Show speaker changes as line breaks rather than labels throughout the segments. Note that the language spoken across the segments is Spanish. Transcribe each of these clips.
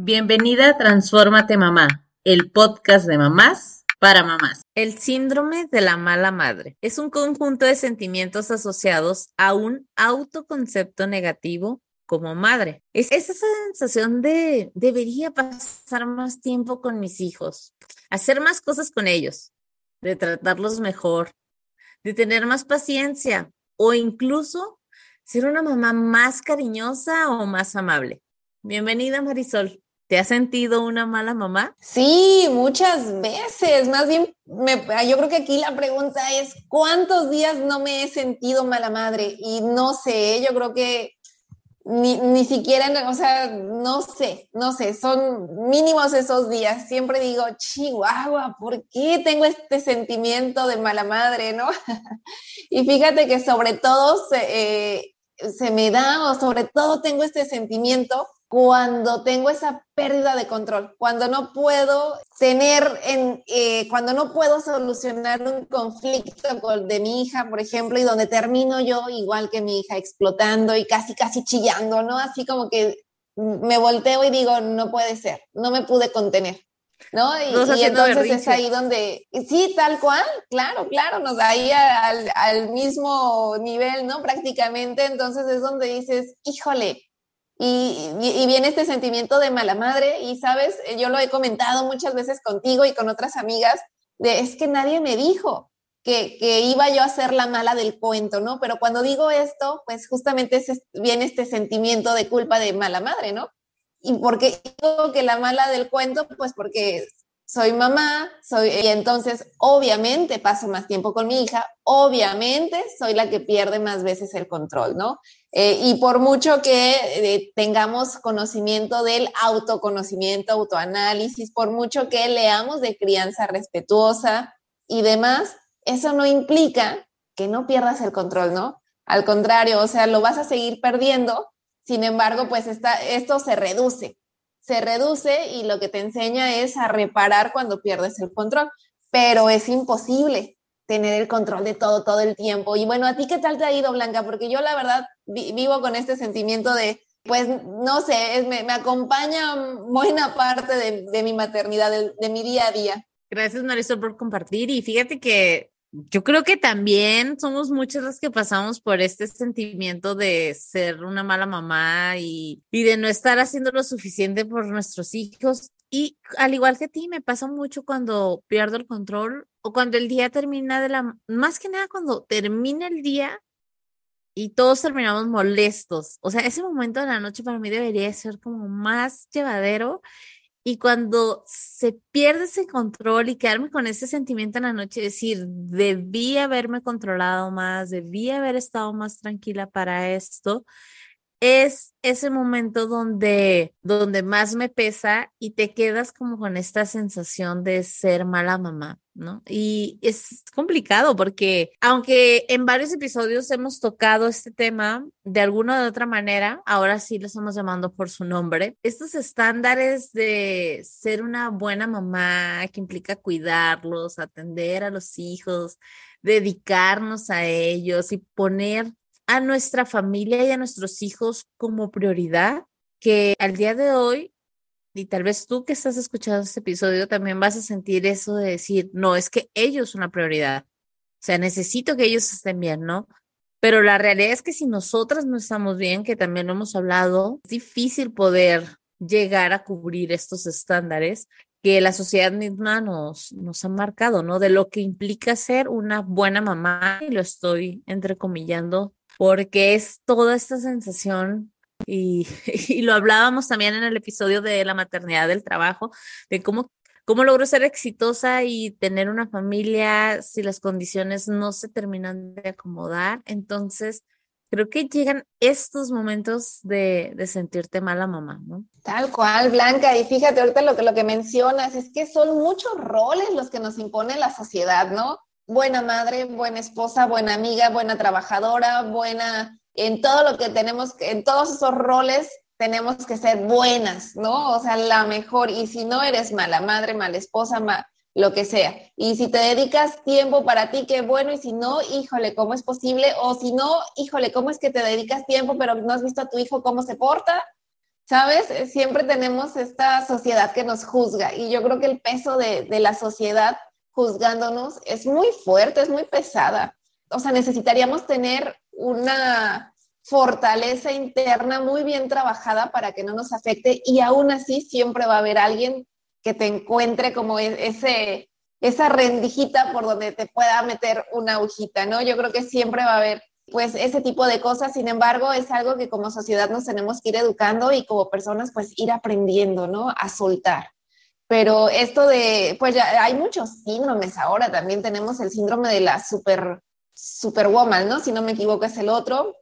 Bienvenida a Transfórmate Mamá, el podcast de mamás para mamás.
El síndrome de la mala madre es un conjunto de sentimientos asociados a un autoconcepto negativo como madre. Es esa sensación de debería pasar más tiempo con mis hijos, hacer más cosas con ellos, de tratarlos mejor, de tener más paciencia o incluso ser una mamá más cariñosa o más amable. Bienvenida Marisol. ¿Te has sentido una mala mamá?
Sí, muchas veces. Más bien, yo creo que aquí la pregunta es, ¿cuántos días no me he sentido mala madre? Y no sé, yo creo que ni, ni siquiera, o sea, no sé, no sé, son mínimos esos días. Siempre digo, Chihuahua, ¿por qué tengo este sentimiento de mala madre, no? y fíjate que sobre todo se, eh, se me da, o sobre todo tengo este sentimiento cuando tengo esa pérdida de control, cuando no puedo tener, en, eh, cuando no puedo solucionar un conflicto con, de mi hija, por ejemplo, y donde termino yo igual que mi hija, explotando y casi, casi chillando, ¿no? Así como que me volteo y digo, no puede ser, no me pude contener. ¿No? Y, entonces es ahí donde, sí, tal cual, claro, claro, nos da ahí al, al mismo nivel, ¿no? Prácticamente, entonces es donde dices, híjole, y, viene este sentimiento de mala madre y sabes, yo lo he comentado muchas veces contigo y con otras amigas, de es que nadie me dijo que, que iba yo a ser la mala del cuento, ¿no? Pero cuando digo esto, pues justamente viene este sentimiento de culpa de mala madre, ¿no? ¿Y por qué digo que la mala del cuento? Pues porque soy mamá, soy, y entonces obviamente paso más tiempo con mi hija, obviamente soy la que pierde más veces el control, ¿no? Eh, y por mucho que eh, tengamos conocimiento del autoconocimiento, autoanálisis, por mucho que leamos de crianza respetuosa y demás, eso no implica que no pierdas el control, ¿no? Al contrario, o sea, lo vas a seguir perdiendo, sin embargo, pues esto se reduce, se reduce y lo que te enseña es a reparar cuando pierdes el control, pero es imposible tener el control de todo todo el tiempo. Y bueno, ¿a ti qué tal te ha ido, Blanca? Porque yo la verdad vivo con este sentimiento de, pues, no sé, me, acompaña buena parte de, mi maternidad, de, de, mi día a día.
Gracias, Marisol, por compartir. Y fíjate que yo creo que también somos muchas las que pasamos por este sentimiento de ser una mala mamá y, y de no estar haciendo lo suficiente por nuestros hijos. Y al igual que a ti, me pasa mucho cuando pierdo el control o cuando el día termina de la, más que nada cuando termina el día y todos terminamos molestos. O sea, ese momento de la noche para mí debería ser como más llevadero y cuando se pierde ese control y quedarme con ese sentimiento en la noche, decir, debí haberme controlado más, debí haber estado más tranquila para esto, es ese momento donde, donde más me pesa y te quedas como con esta sensación de ser mala mamá, ¿no? Y es complicado porque aunque en varios episodios hemos tocado este tema de alguna u otra manera, ahora sí lo estamos llamando por su nombre, estos estándares de ser una buena mamá que implica cuidarlos, atender a los hijos, dedicarnos a ellos y poner a nuestra familia y a nuestros hijos como prioridad, que al día de hoy, y tal vez tú que estás escuchando este episodio también vas a sentir eso de decir, no, es que ellos son la prioridad. O sea, necesito que ellos estén bien, ¿no? Pero la realidad es que si nosotras no estamos bien, que también lo hemos hablado, es difícil poder llegar a cubrir estos estándares que la sociedad misma nos, nos ha marcado, ¿no? De lo que implica ser una buena mamá, y lo estoy entrecomillando porque es toda esta sensación y, lo hablábamos también en el episodio de la maternidad del trabajo, de cómo, cómo logro ser exitosa y tener una familia si las condiciones no se terminan de acomodar. Entonces, creo que llegan estos momentos de, de sentirte mala mamá, ¿no?
Tal cual, Blanca. Y fíjate ahorita lo que, lo que mencionas, es que son muchos roles los que nos impone la sociedad, ¿no? Buena madre, buena esposa, buena amiga, buena trabajadora, buena en todo lo que tenemos, en todos esos roles tenemos que ser buenas, ¿no? O sea, la mejor. Y si no eres mala madre, mala esposa, lo que sea. Y si te dedicas tiempo para ti, qué bueno. Y si no, híjole, ¿cómo es posible? O si no, híjole, ¿cómo es que te dedicas tiempo, pero no has visto a tu hijo cómo se porta? ¿sabes? Siempre tenemos esta sociedad que nos juzga y yo creo que el peso de, de la sociedad juzgándonos es muy fuerte, es muy pesada. O sea, necesitaríamos tener una fortaleza interna muy bien trabajada para que no nos afecte y aún así siempre va a haber alguien que te encuentre como e-, ese, esa rendijita por donde te pueda meter una agujita, ¿no? Yo creo que siempre va a haber pues ese tipo de cosas, sin embargo, es algo que como sociedad nos tenemos que ir educando y como personas pues ir aprendiendo, ¿no? A soltar. Pero esto de, pues ya hay muchos síndromes ahora, también tenemos el síndrome de la super, superwoman, ¿no? Si no me equivoco es el otro,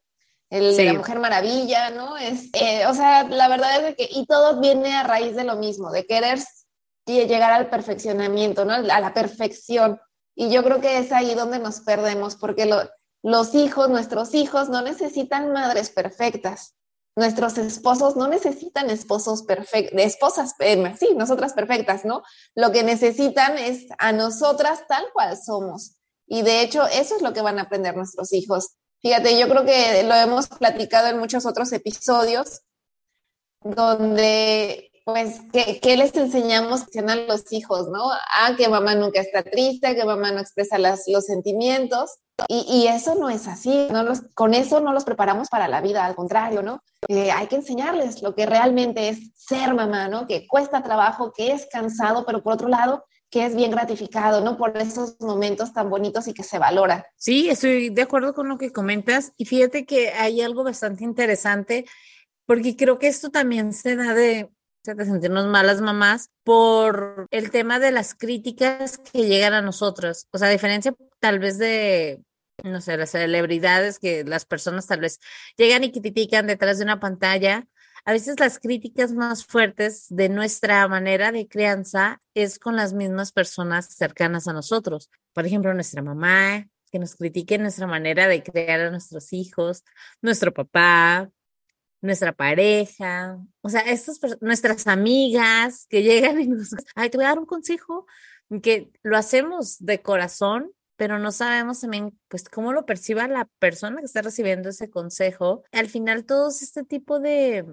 el de la Mujer Maravilla, ¿no? Es, eh, o sea, la verdad es que, y todo viene a raíz de lo mismo, de querer llegar al perfeccionamiento, ¿no? A la perfección. Y yo creo que es ahí donde nos perdemos, porque los hijos, nuestros hijos, no necesitan madres perfectas. Nuestros esposos no necesitan esposos perfectos, esposas, eh, sí, nosotras perfectas, ¿no? Lo que necesitan es a nosotras tal cual somos. Y de hecho, eso es lo que van a aprender nuestros hijos Fíjate, yo creo que lo hemos platicado en muchos otros episodios, donde, pues, ¿qué, les enseñamos a los hijos, no? Ah, que mamá nunca está triste, que mamá no expresa los sentimientos. Y, eso no es así, no los, con eso no los preparamos para la vida, al contrario, ¿no? Eh, hay que enseñarles lo que realmente es ser mamá, ¿no? Que cuesta trabajo, que es cansado, pero por otro lado, que es bien gratificado, ¿no? Por esos momentos tan bonitos y que se valora.
Sí, estoy de acuerdo con lo que comentas y fíjate que hay algo bastante interesante porque creo que esto también se da de, de sentirnos malas mamás por el tema de las críticas que llegan a nosotros. O sea, a diferencia tal vez de, no sé, las celebridades que las personas tal vez llegan y critican detrás de una pantalla, a veces las críticas más fuertes de nuestra manera de crianza es con las mismas personas cercanas a nosotros. Por ejemplo, nuestra mamá, que nos critique nuestra manera de criar a nuestros hijos, nuestro papá, nuestra pareja, o sea, estas nuestras amigas que llegan y nos, ay, te voy a dar un consejo, que lo hacemos de corazón, pero no sabemos también, pues, cómo lo perciba la persona que está recibiendo ese consejo. Al final, todos este tipo de,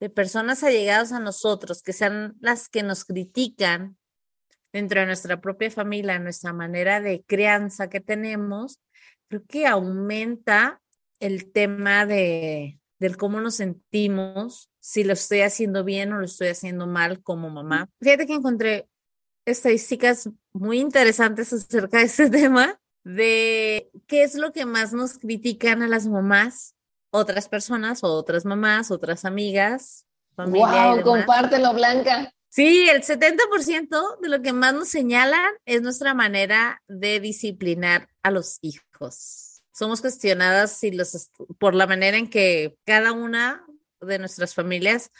de personas allegadas a nosotros, que sean las que nos critican dentro de nuestra propia familia, nuestra manera de crianza que tenemos, creo que aumenta el tema de del cómo nos sentimos, si lo estoy haciendo bien o lo estoy haciendo mal como mamá. Fíjate que encontré estadísticas muy interesantes acerca de ese tema, de qué es lo que más nos critican a las mamás otras personas, otras mamás, otras amigas,
familia. ¡Wow! Compártelo, Blanca.
Sí, el 70% de lo que más nos señalan es nuestra manera de disciplinar a los hijos. Somos cuestionadas si los, por la manera en que cada una de nuestras familias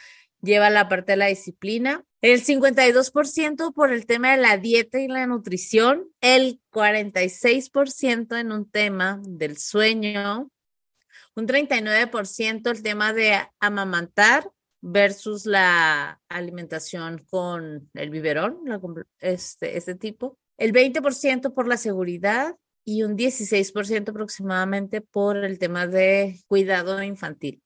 lleva la parte de la disciplina. El 52% por el tema de la dieta y la nutrición, el 46% en un tema del sueño, un 39% el tema de amamantar versus la alimentación con el biberón, este, este tipo, el 20% por la seguridad y un 16% aproximadamente por el tema de cuidado infantil.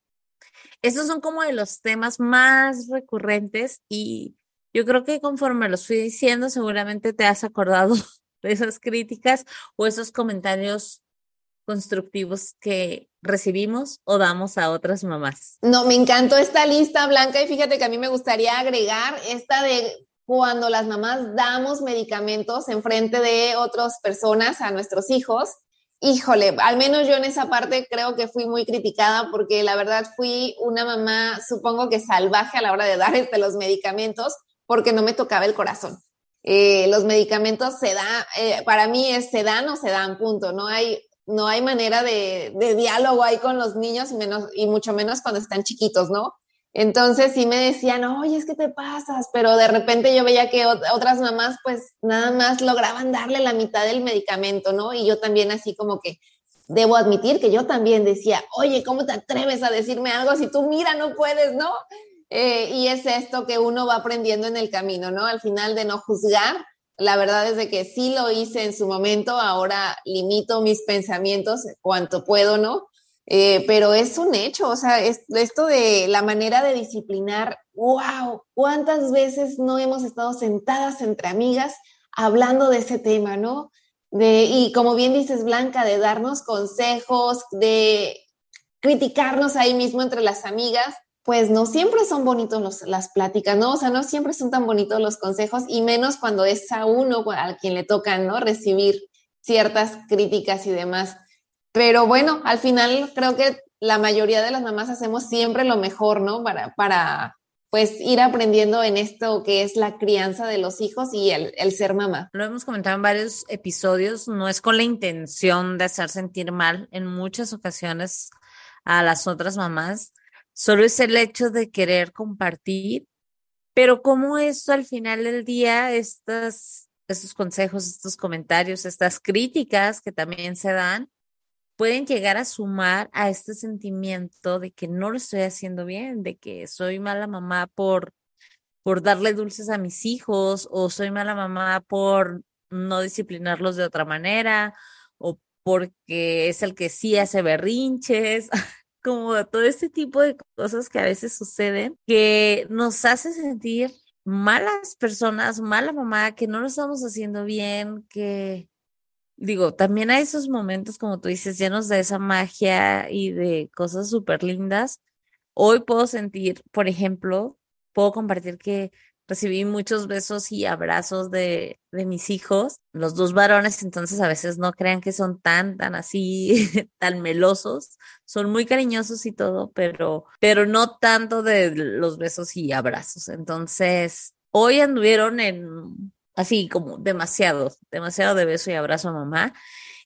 Estos son como de los temas más recurrentes y yo creo que conforme los fui diciendo, seguramente te has acordado de esas críticas o esos comentarios constructivos que recibimos o damos a otras mamás.
No, me encantó esta lista blanca y fíjate que a mí me gustaría agregar esta de cuando las mamás damos medicamentos en frente de otras personas a nuestros hijos. Híjole, al menos yo en esa parte creo que fui muy criticada porque la verdad fui una mamá, supongo que salvaje a la hora de dar este, los medicamentos porque no me tocaba el corazón. Eh, los medicamentos se dan, eh, para mí es se dan o se dan, punto. No hay no hay manera de, diálogo ahí con los niños menos, y mucho menos cuando están chiquitos, ¿no? Entonces sí me decían, oye, es que te pasas, pero de repente yo veía que otras mamás pues nada más lograban darle la mitad del medicamento, ¿no? Y yo también así como que debo admitir que yo también decía, oye, ¿cómo te atreves a decirme algo si tú mira, no puedes, ¿no? Eh, y es esto que uno va aprendiendo en el camino, ¿no? Al final de no juzgar la verdad es de que sí lo hice en su momento, ahora limito mis pensamientos cuanto puedo, ¿no? Eh, pero es un hecho, o sea, esto de la manera de disciplinar, wow, ¿cuántas veces no hemos estado sentadas entre amigas hablando de ese tema, ¿no? De, y como bien dices, Blanca, de darnos consejos, de criticarnos ahí mismo entre las amigas, pues no siempre son bonitos las pláticas, ¿no? O sea, no siempre son tan bonitos los consejos y menos cuando es a uno a quien le toca, ¿no? Recibir ciertas críticas y demás. Pero bueno, al final creo que la mayoría de las mamás hacemos siempre lo mejor, ¿no? Para, para pues ir aprendiendo en esto que es la crianza de los hijos y el, ser mamá.
Lo hemos comentado en varios episodios, no es con la intención de hacer sentir mal en muchas ocasiones a las otras mamás, solo es el hecho de querer compartir, pero como esto al final del día, estos consejos, estos comentarios, estas críticas que también se dan, pueden llegar a sumar a este sentimiento de que no lo estoy haciendo bien, de que soy mala mamá por, por darle dulces a mis hijos o soy mala mamá por no disciplinarlos de otra manera o porque es el que sí hace berrinches, como todo este tipo de cosas que a veces suceden que nos hace sentir malas personas, mala mamá, que no lo estamos haciendo bien, que digo, también hay esos momentos, como tú dices, llenos de esa magia y de cosas súper lindas. Hoy puedo sentir, por ejemplo, puedo compartir que recibí muchos besos y abrazos de, de mis hijos, los dos varones, entonces a veces no crean que son tan, tan así, tan melosos, son muy cariñosos y todo, pero, pero no tanto de los besos y abrazos. Entonces, hoy anduvieron en así como demasiado, demasiado de beso y abrazo a mamá.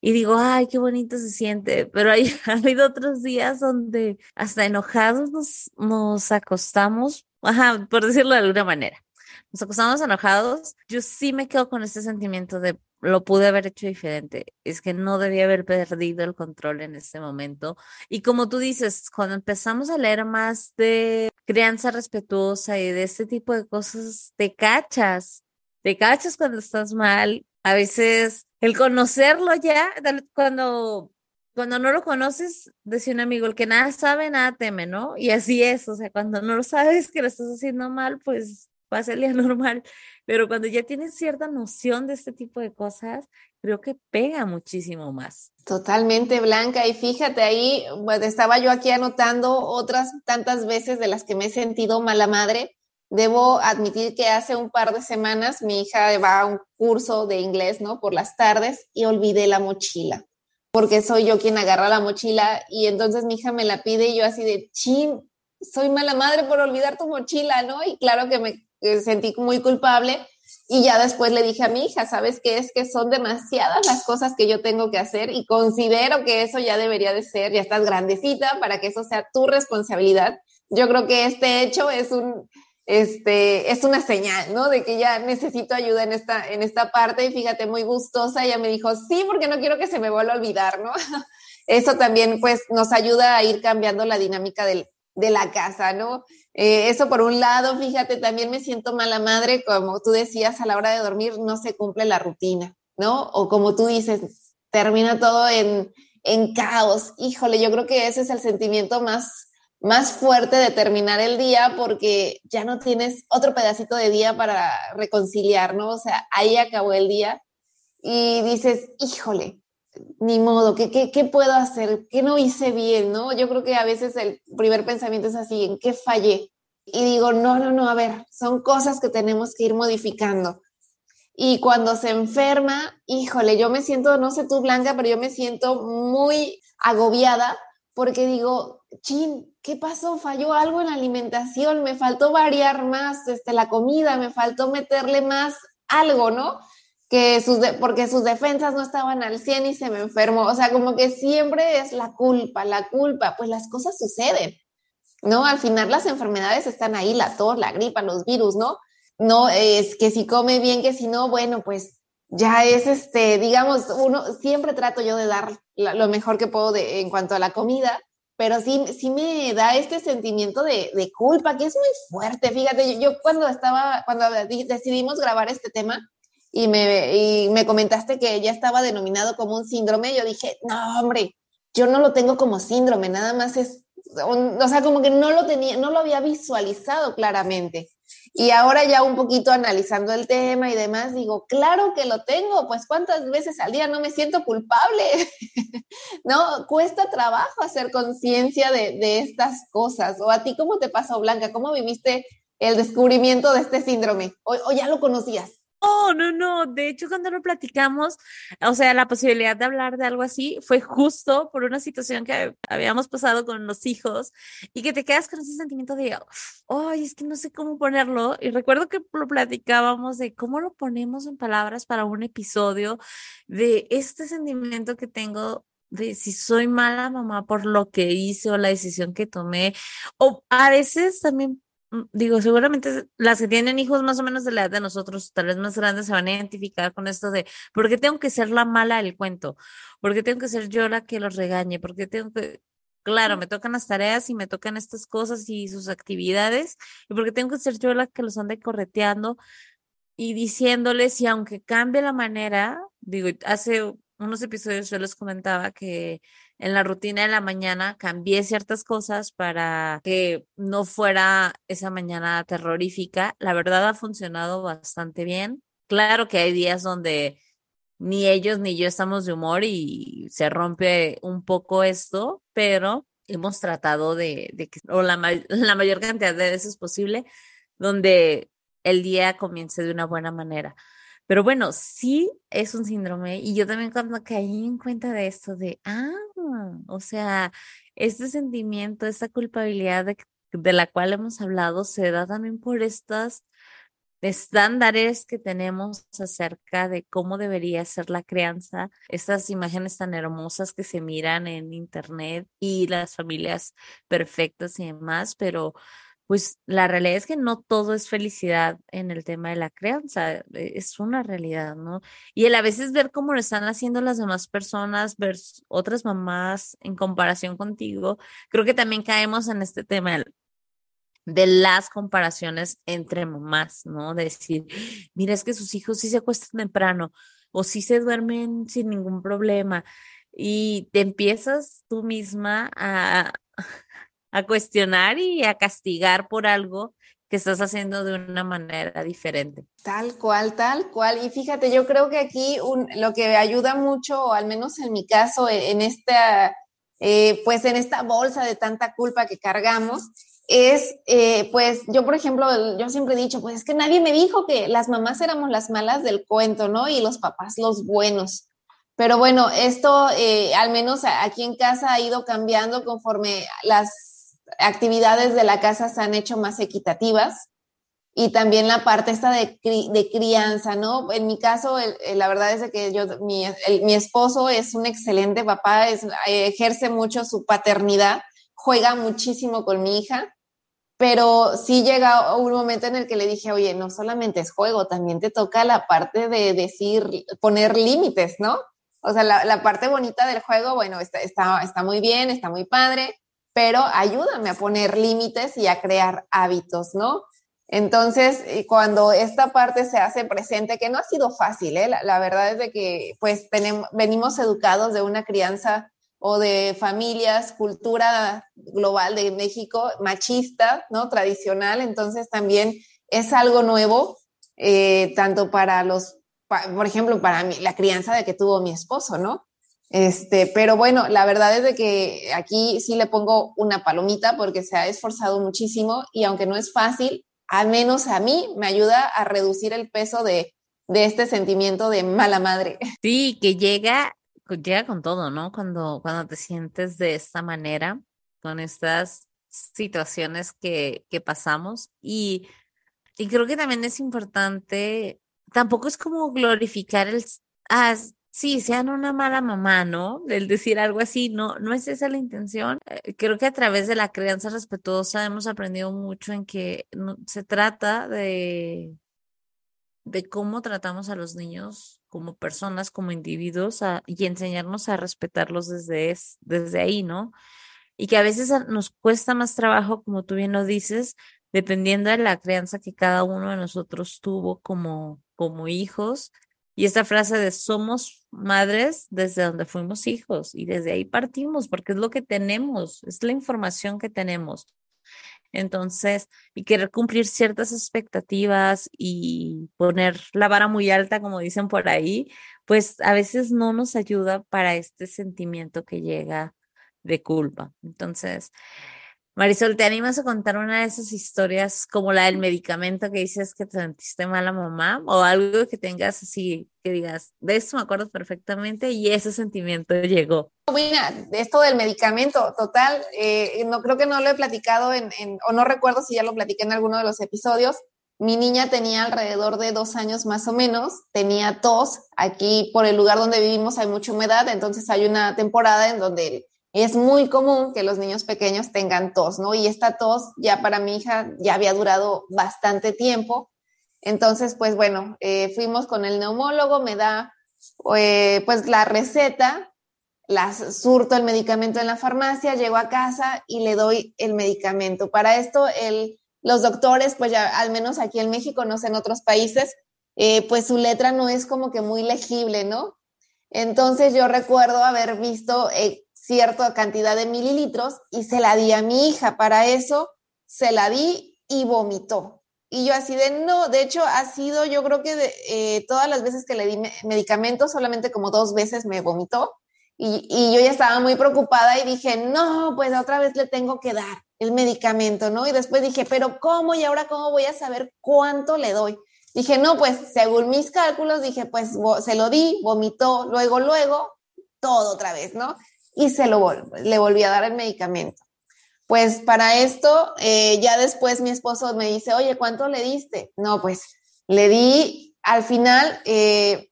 Y digo, ay, qué bonito se siente, pero hay, otros días donde hasta enojados nos, nos acostamos, ajá, por decirlo de alguna manera, nos acostamos enojados. Yo sí me quedo con ese sentimiento de lo pude haber hecho diferente. Es que no debía haber perdido el control en ese momento. Y como tú dices, cuando empezamos a leer más de crianza respetuosa y de este tipo de cosas, te cachas te cachas cuando estás mal. A veces el conocerlo ya, cuando, cuando no lo conoces, decía un amigo, el que nada sabe, nada teme, ¿no? Y así es, o sea, cuando no lo sabes que lo estás haciendo mal, pues pasa el día normal. Pero cuando ya tienes cierta noción de este tipo de cosas, creo que pega muchísimo más.
Totalmente, Blanca. Y fíjate ahí, pues, estaba yo aquí anotando otras tantas veces de las que me he sentido mala madre Debo admitir que hace un par de semanas mi hija va a un curso de inglés, ¿no? Por las tardes y olvidé la mochila, porque soy yo quien agarra la mochila y entonces mi hija me la pide y yo así de, chin, soy mala madre por olvidar tu mochila, ¿no? Y claro que me sentí muy culpable y ya después le dije a mi hija, ¿sabes qué? Es que son demasiadas las cosas que yo tengo que hacer y considero que eso ya debería de ser, ya estás grandecita para que eso sea tu responsabilidad. Yo creo que este hecho es un, este, es una señal, ¿no? De que ya necesito ayuda en esta, en esta parte y fíjate, muy gustosa, ella me dijo, sí, porque no quiero que se me vuelva a olvidar, ¿no? Eso también, pues, nos ayuda a ir cambiando la dinámica del, de la casa, ¿no? Eh, eso por un lado, fíjate, también me siento mala madre, como tú decías, a la hora de dormir no se cumple la rutina, ¿no? O como tú dices, termina todo en, en caos. Híjole, yo creo que ese es el sentimiento más más fuerte de terminar el día porque ya no tienes otro pedacito de día para reconciliar, ¿no? O sea, ahí acabó el día y dices, híjole, ni modo, ¿qué, qué, qué puedo hacer? ¿Qué no hice bien, no? Yo creo que a veces el primer pensamiento es así, ¿en qué fallé? Y digo, no, no, no, a ver, son cosas que tenemos que ir modificando. Y cuando se enferma, híjole, yo me siento, no sé tú, Blanca, pero yo me siento muy agobiada porque digo, chin, ¿qué pasó? Falló algo en la alimentación, me faltó variar más este, la comida, me faltó meterle más algo, ¿no? Que sus porque sus defensas no estaban al 100 y se me enfermó. O sea, como que siempre es la culpa, la culpa, pues las cosas suceden, ¿no? Al final las enfermedades están ahí, la tos, la gripa, los virus, ¿no? No es que si come bien, que si no, bueno, pues ya es este, digamos, uno, siempre trato yo de dar lo mejor que puedo en cuanto a la comida, pero sí, sí me da este sentimiento de, de culpa que es muy fuerte. Fíjate, yo, cuando estaba, cuando decidimos grabar este tema y me, y me comentaste que ya estaba denominado como un síndrome, yo dije, no, hombre, yo no lo tengo como síndrome, nada más es, o sea, como que no lo tenía, no lo había visualizado claramente. Y ahora ya un poquito analizando el tema y demás, digo, claro que lo tengo, pues cuántas veces al día no me siento culpable, ¿no? Cuesta trabajo hacer conciencia de, de, estas cosas. ¿O a ti cómo te pasó, Blanca? ¿Cómo viviste el descubrimiento de este síndrome? o ya lo conocías?
No, no, no. De hecho, cuando lo platicamos, o sea, la posibilidad de hablar de algo así fue justo por una situación que habíamos pasado con los hijos y que te quedas con ese sentimiento de, ay, es que no sé cómo ponerlo. Y recuerdo que lo platicábamos de cómo lo ponemos en palabras para un episodio de este sentimiento que tengo de si soy mala mamá por lo que hice o la decisión que tomé, o a veces también digo, seguramente las que tienen hijos más o menos de la edad de nosotros, tal vez más grandes, se van a identificar con esto de, ¿por qué tengo que ser la mala del cuento? ¿Por qué tengo que ser yo la que los regañe? ¿Por qué tengo que, claro, me tocan las tareas y me tocan estas cosas y sus actividades, y porque tengo que ser yo la que los ande correteando y diciéndoles, y aunque cambie la manera, digo, hace unos episodios yo les comentaba que en la rutina de la mañana cambié ciertas cosas para que no fuera esa mañana terrorífica. La verdad ha funcionado bastante bien. Claro que hay días donde ni ellos ni yo estamos de humor y se rompe un poco esto, pero hemos tratado de, que, o la, la mayor cantidad de veces posible, donde el día comience de una buena manera. Pero bueno, sí es un síndrome y yo también cuando caí en cuenta de esto, de, ah, o sea, este sentimiento, esta culpabilidad de, de la cual hemos hablado se da también por estas estándares que tenemos acerca de cómo debería ser la crianza, estas imágenes tan hermosas que se miran en internet y las familias perfectas y demás, pero pues la realidad es que no todo es felicidad en el tema de la crianza, e, es una realidad, ¿no? Y el a veces ver cómo lo están haciendo las demás personas, ver otras mamás en comparación contigo, creo que también caemos en este tema de las comparaciones entre mamás, ¿no? De decir, mira, es que sus hijos sí se acuestan temprano o sí se duermen sin ningún problema. Y te empiezas tú misma a, a cuestionar y a castigar por algo que estás haciendo de una manera diferente.
Tal cual, tal cual. Y fíjate, yo creo que aquí lo que ayuda mucho, o al menos en mi caso, e, en esta, eh, pues en esta bolsa de tanta culpa que cargamos, es, eh, pues yo, por ejemplo, yo siempre he dicho, pues es que nadie me dijo que las mamás éramos las malas del cuento, ¿no? Y los papás los buenos. Pero bueno, esto eh, al menos aquí en casa ha ido cambiando conforme las actividades de la casa se han hecho más equitativas y también la parte esta de, de crianza, ¿no? En mi caso, la verdad es que yo, mi, mi, esposo es un excelente papá, es, ejerce mucho su paternidad, juega muchísimo con mi hija, pero sí llega un momento en el que le dije, oye, no solamente es juego, también te toca la parte de decir, poner límites, ¿no? O sea, la, la parte bonita del juego, bueno, está, está, está muy bien, está muy padre, pero ayúdame a poner límites y a crear hábitos, ¿no? Entonces, cuando esta parte se hace presente, que no ha sido fácil, ¿eh? la, verdad es de que pues tenemos, venimos educados de una crianza o de familias, cultura global de México, machista, ¿no? Tradicional, entonces también es algo nuevo, eh, tanto para los, por ejemplo, para mí, la crianza de que tuvo mi esposo, ¿no? Este, pero bueno, la verdad es de que aquí sí le pongo una palomita porque se ha esforzado muchísimo y aunque no es fácil, al menos a mí me ayuda a reducir el peso de, de este sentimiento de mala madre.
Sí, que llega, llega con todo, ¿no? Cuando, cuando te sientes de esta manera, con estas situaciones que, que pasamos y, y creo que también es importante, tampoco es como glorificar el, ah, sí, sean una mala mamá, ¿no? El decir algo así, no, no es esa la intención. Eh, creo que a través de la crianza respetuosa hemos aprendido mucho en que se trata de, de cómo tratamos a los niños como personas, como individuos, y enseñarnos a respetarlos desde, desde ahí, ¿no? Y que a veces nos cuesta más trabajo, como tú bien lo dices, dependiendo de la crianza que cada uno de nosotros tuvo como, como hijos Y esta frase de somos madres desde donde fuimos hijos y desde ahí partimos porque es lo que tenemos, es la información que tenemos. Entonces, y querer cumplir ciertas expectativas y poner la vara muy alta, como dicen por ahí, pues a veces no nos ayuda para este sentimiento que llega de culpa. Entonces, Marisol, ¿te animas a contar una de esas historias como la del medicamento que dices que te sentiste mala mamá o algo que tengas así, que digas, de esto me acuerdo perfectamente y ese sentimiento llegó?
Mira, esto del medicamento, total, eh, no creo que no lo he platicado en, o no recuerdo si ya lo platiqué en alguno de los episodios. Mi niña tenía alrededor de dos años más o menos, tenía tos. Aquí por el lugar donde vivimos hay mucha humedad, entonces hay una temporada en donde es muy común que los niños pequeños tengan tos, ¿no? Y esta tos ya para mi hija ya había durado bastante tiempo. Entonces, pues bueno, eh, fuimos con el neumólogo, me da eh, pues la receta, las surto el medicamento en la farmacia, llego a casa y le doy el medicamento. Para esto, el, los doctores, pues ya al menos aquí en México, no sé, en otros países, eh, pues su letra no es como que muy legible, ¿no? Entonces yo recuerdo haber visto cierta cantidad de mililitros y se la di a mi hija. Para eso se la di y vomitó. Y yo así de, no, de hecho ha sido, yo creo que eh, todas las veces que le di medicamentos, solamente como dos veces me vomitó. Y, y, yo ya estaba muy preocupada y dije, no, pues otra vez le tengo que dar el medicamento, ¿no? Y después dije, pero ¿cómo? ¿Y ahora cómo voy a saber cuánto le doy? Dije, no, pues según mis cálculos, dije, pues se lo di, vomitó, luego, luego, todo otra vez, ¿no? Y se lo le volví a dar el medicamento. Pues para esto, eh, ya después mi esposo me dice, oye, ¿cuánto le diste? No, pues le di, al final eh,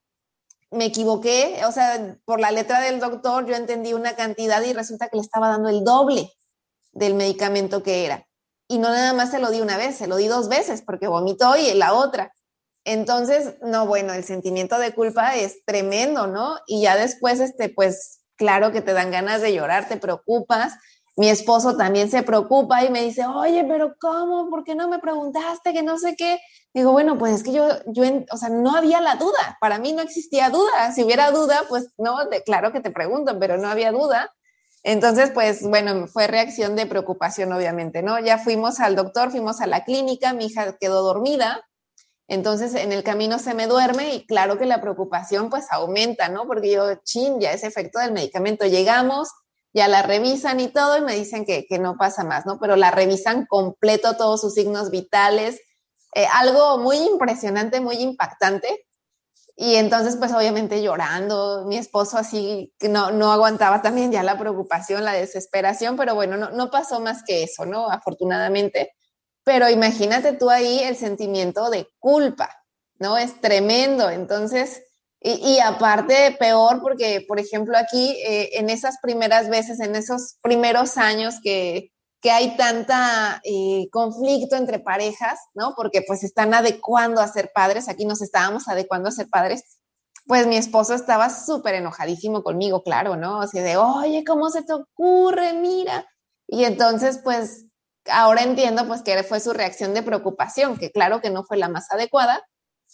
me equivoqué, o sea, por la letra del doctor yo entendí una cantidad y resulta que le estaba dando el doble del medicamento que era. Y no nada más se lo di una vez, se lo di dos veces porque vomitó y la otra. Entonces, no, bueno, el sentimiento de culpa es tremendo, ¿no? Y ya después, este, pues claro que te dan ganas de llorar, te preocupas. Mi esposo también se preocupa y me dice, oye, pero ¿cómo? ¿Por qué no me preguntaste? Que no sé qué. Digo, bueno, pues es que yo, yo, o sea, no había la duda. Para mí no existía duda. Si hubiera duda, pues no, claro que te pregunto, pero no había duda. Entonces, pues bueno, fue reacción de preocupación, obviamente, ¿no? Ya fuimos al doctor, fuimos a la clínica, mi hija quedó dormida, entonces en el camino se me duerme y claro que la preocupación pues aumenta, ¿no? Porque yo, chin, ya ese efecto del medicamento, llegamos, ya la revisan y todo y me dicen que, no pasa más, ¿no? Pero la revisan completo todos sus signos vitales, eh, algo muy impresionante, muy impactante. Y entonces pues obviamente llorando, mi esposo así que no, no aguantaba también ya la preocupación, la desesperación, pero bueno, no, no pasó más que eso, ¿no? Afortunadamente. Pero imagínate tú ahí el sentimiento de culpa, ¿no? Es tremendo. Entonces, y, aparte peor porque, por ejemplo, aquí eh, en esas primeras veces, en esos primeros años que, que hay tanta eh, conflicto entre parejas, ¿no? Porque pues están adecuando a ser padres, aquí nos estábamos adecuando a ser padres, pues mi esposo estaba súper enojadísimo conmigo, claro, ¿no? Así de, oye, ¿cómo se te ocurre? Mira. Y entonces, pues ahora entiendo pues que fue su reacción de preocupación, que claro que no fue la más adecuada,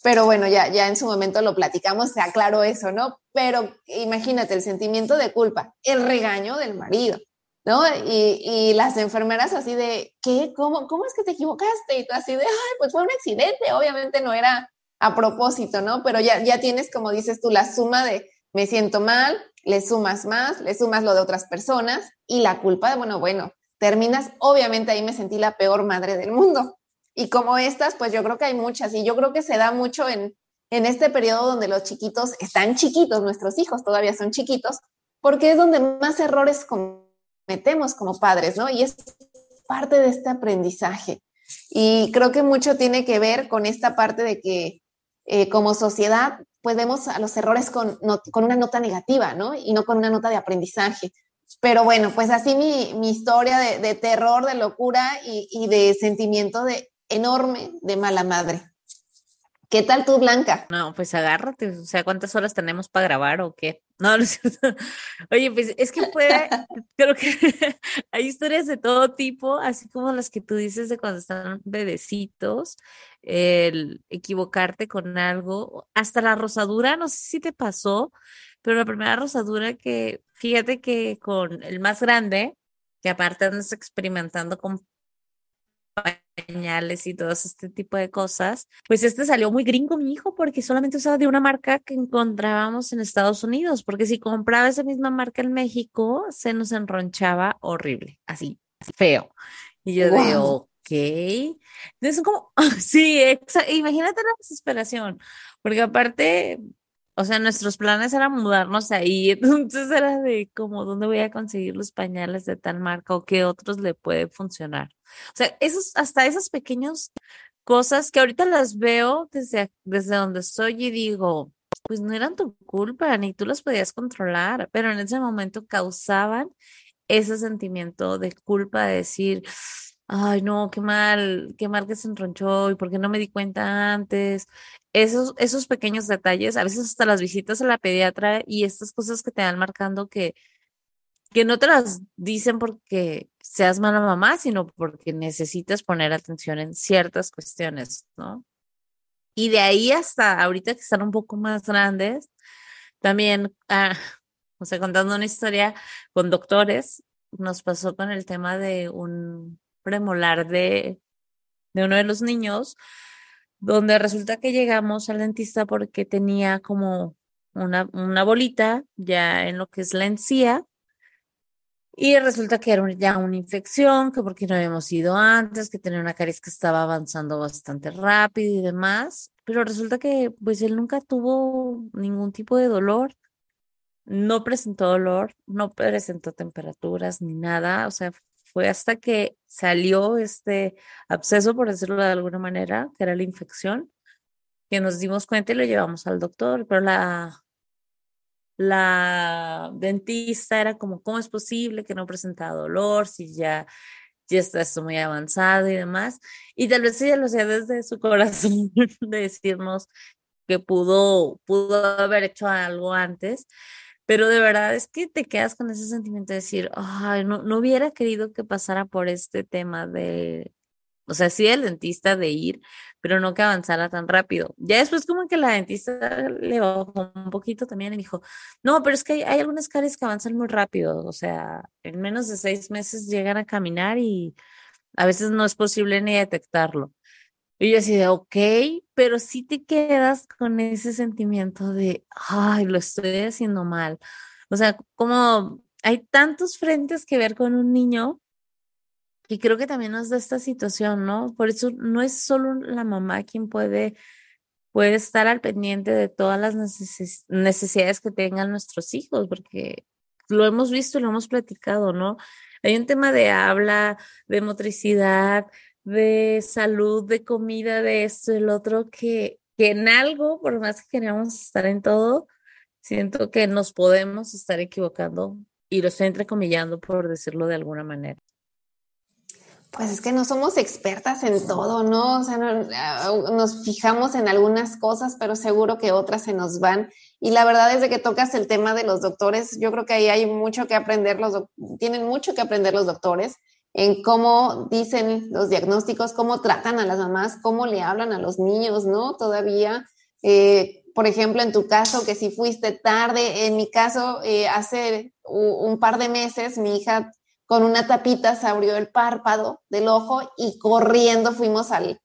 pero bueno, ya, ya en su momento lo platicamos, se aclaró eso, ¿no? Pero imagínate el sentimiento de culpa, el regaño del marido, ¿no? Y, y, las enfermeras así de, ¿qué? ¿Cómo, ¿Cómo es que te equivocaste? Y tú así de, ay, pues fue un accidente, obviamente no era a propósito, ¿no? Pero ya, ya tienes, como dices tú, la suma de, me siento mal, le sumas más, le sumas lo de otras personas y la culpa de, bueno, bueno, terminas, obviamente ahí me sentí la peor madre del mundo. Y como estas, pues yo creo que hay muchas y yo creo que se da mucho en, en este periodo donde los chiquitos están chiquitos, nuestros hijos todavía son chiquitos, porque es donde más errores cometemos como padres, ¿no? Y es parte de este aprendizaje. Y creo que mucho tiene que ver con esta parte de que eh, como sociedad, pues vemos a los errores con, con una nota negativa, ¿no? Y no con una nota de aprendizaje. Pero bueno, pues así mi, mi historia de, de, terror, de locura y, y, de sentimiento de enorme de mala madre. ¿Qué tal tú, Blanca?
No, pues agárrate, o sea, ¿cuántas horas tenemos para grabar o qué? No, no es cierto. Oye, pues es que puede, creo que hay historias de todo tipo, así como las que tú dices de cuando están bebecitos, el equivocarte con algo, hasta la rosadura, no sé si te pasó, pero la primera rosadura que, fíjate que con el más grande, que aparte andas experimentando con pañales y todo este tipo de cosas, pues este salió muy gringo mi hijo porque solamente usaba de una marca que encontrábamos en Estados Unidos, porque si compraba esa misma marca en México, se nos enronchaba horrible, así, feo. Y yo digo, ok. Entonces, como, sí, imagínate la desesperación, porque aparte, o sea, nuestros planes eran mudarnos ahí, entonces era de como, ¿dónde voy a conseguir los pañales de tal marca o qué otros le puede funcionar? O sea, esos, hasta esas pequeñas cosas que ahorita las veo desde, desde donde estoy y digo, pues no eran tu culpa, ni tú las podías controlar, pero en ese momento causaban ese sentimiento de culpa de decir, ay, no, qué mal, qué mal que se enronchó y por qué no me di cuenta antes. Esos, esos pequeños detalles, a veces hasta las visitas a la pediatra y estas cosas que te van marcando que, que no te las dicen porque seas mala mamá, sino porque necesitas poner atención en ciertas cuestiones, ¿no? Y de ahí hasta ahorita que están un poco más grandes, también, ah, o sea, contando una historia con doctores, nos pasó con el tema de un premolar de, de uno de los niños, donde resulta que llegamos al dentista porque tenía como una, una bolita ya en lo que es la encía y resulta que era ya una infección, que porque no habíamos ido antes, que tenía una caries que estaba avanzando bastante rápido y demás. Pero resulta que pues él nunca tuvo ningún tipo de dolor, no presentó dolor, no presentó temperaturas ni nada. O sea, fue hasta que salió este absceso, por decirlo de alguna manera, que era la infección, que nos dimos cuenta y lo llevamos al doctor. Pero la, la dentista era como, ¿cómo es posible que no presenta dolor si ya, ya está esto muy avanzado y demás? Y tal vez ella lo hacía desde su corazón de decirnos que pudo, pudo haber hecho algo antes, pero de verdad es que te quedas con ese sentimiento de decir, ay, no, no hubiera querido que pasara por este tema de, o sea, sí el dentista de ir, pero no que avanzara tan rápido. Ya después como que la dentista le bajó un poquito también y dijo, no, pero es que hay, hay algunas caries que avanzan muy rápido, o sea, en menos de seis meses llegan a caminar y a veces no es posible ni detectarlo. Y yo así de, ok, pero sí te quedas con ese sentimiento de, ay, lo estoy haciendo mal. O sea, como hay tantos frentes que ver con un niño y creo que también nos da esta situación, ¿no? Por eso no es solo la mamá quien puede, puede estar al pendiente de todas las necesidades que tengan nuestros hijos, porque lo hemos visto y lo hemos platicado, ¿no? Hay un tema de habla, de motricidad, de salud, de comida, de esto el otro, que, que en algo, por más que queramos estar en todo, siento que nos podemos estar equivocando y lo estoy entrecomillando por decirlo de alguna manera.
Pues es que no somos expertas en todo, ¿no? O sea, ah, nos fijamos en algunas cosas, pero seguro que otras se nos van. Y la verdad es de que tocas el tema de los doctores, yo creo que ahí hay mucho que aprender, los tienen mucho que aprender los doctores en cómo dicen los diagnósticos, cómo tratan a las mamás, cómo le hablan a los niños, ¿no? Todavía, eh, por ejemplo, en tu caso, que si fuiste tarde, en mi caso, eh, hace un par de meses, mi hija con una tapita se abrió el párpado del ojo y corriendo fuimos al,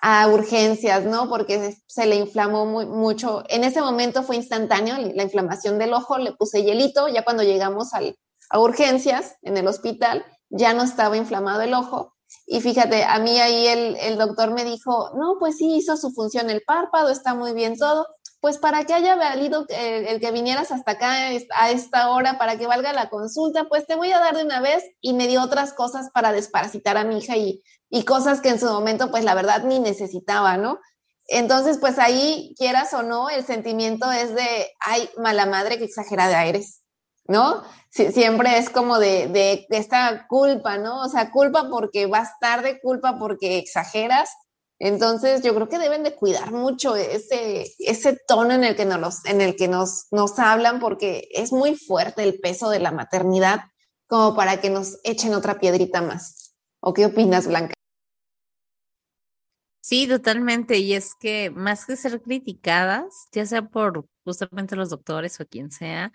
a urgencias, ¿no? Porque se le inflamó muy, mucho. En ese momento fue instantáneo la inflamación del ojo, le puse hielito, ya cuando llegamos a urgencias en el hospital, ya no estaba inflamado el ojo. Y fíjate, a mí ahí el, el doctor me dijo, no, pues sí, hizo su función el párpado, está muy bien todo, pues para que haya valido el, que vinieras hasta acá a esta hora, para que valga la consulta, pues te voy a dar de una vez y me dio otras cosas para desparasitar a mi hija y, y cosas que en su momento, pues la verdad ni necesitaba, ¿no? Entonces, pues ahí, quieras o no, el sentimiento es de, ay, mala madre, que exagerada eres, ¿no? siempre es como de, de esta culpa, ¿no? O sea, culpa porque vas tarde, culpa porque exageras, Entonces, yo creo que deben de cuidar mucho ese, ese tono en el que, nos, en el que nos, nos hablan, porque es muy fuerte el peso de la maternidad como para que nos echen otra piedrita más. ¿O qué opinas, Blanca?
Sí, totalmente. Y es que más que ser criticadas, ya sea por justamente los doctores o quien sea,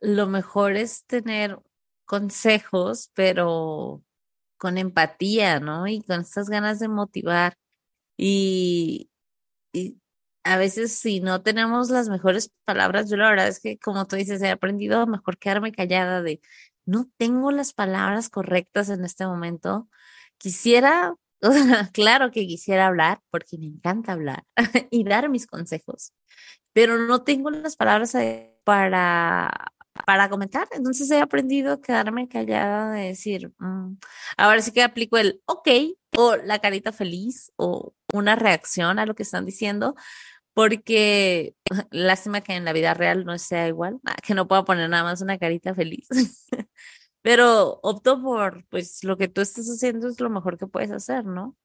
lo mejor es tener consejos, pero con empatía, ¿no? Y con estas ganas de motivar. Y, a veces si no tenemos las mejores palabras, yo la verdad es que como tú dices, he aprendido a mejor quedarme callada de no tengo las palabras correctas en este momento. Quisiera, claro que quisiera hablar porque me encanta hablar y dar mis consejos, pero no tengo las palabras para para comentar. Entonces he aprendido a quedarme callada de decir, mm, ahora sí que aplico el ok o la carita feliz o una reacción a lo que están diciendo, porque lástima que en la vida real no sea igual, que no pueda poner nada más una carita feliz. Pero opto por, pues lo que tú estás haciendo es lo mejor que puedes hacer, ¿no?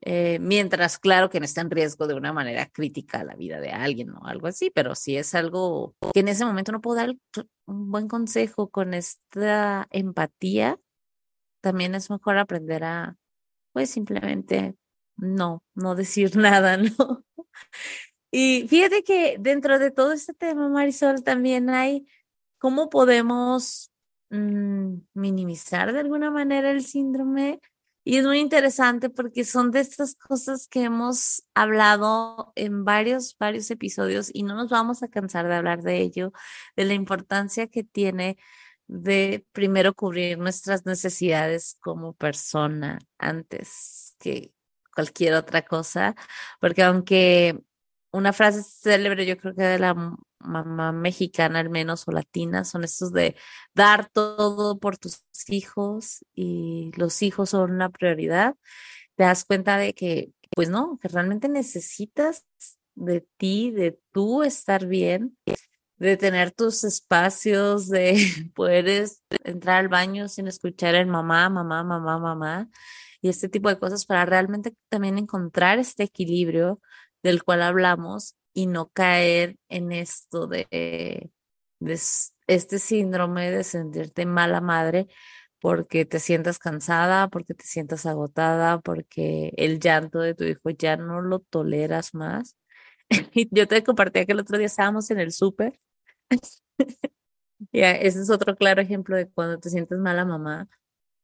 Eh, mientras, claro, que no está en riesgo de una manera crítica la vida de alguien o algo así, pero si es algo que en ese momento no puedo dar un buen consejo con esta empatía, también es mejor aprender a, pues simplemente no, no decir nada, ¿no? Y fíjate que dentro de todo este tema, Marisol, también hay cómo podemos mm, minimizar de alguna manera el síndrome y es muy interesante porque son de estas cosas que hemos hablado en varios, varios episodios y no nos vamos a cansar de hablar de ello, de la importancia que tiene de primero cubrir nuestras necesidades como persona antes que cualquier otra cosa, porque aunque una frase célebre, yo creo que de la mamá mexicana al menos o latina, son estos de dar todo por tus hijos y los hijos son una prioridad. Te das cuenta de que, pues no, que realmente necesitas de ti, de tú estar bien, de tener tus espacios, de poder entrar al baño sin escuchar el mamá, mamá, mamá, mamá, y este tipo de cosas para realmente también encontrar este equilibrio del cual hablamos y no caer en esto de, este síndrome de sentirte mala madre porque te sientas cansada, porque te sientas agotada, porque el llanto de tu hijo ya no lo toleras más. Yo te compartía que el otro día estábamos en el súper. ya, ese es otro claro ejemplo de cuando te sientes mala mamá.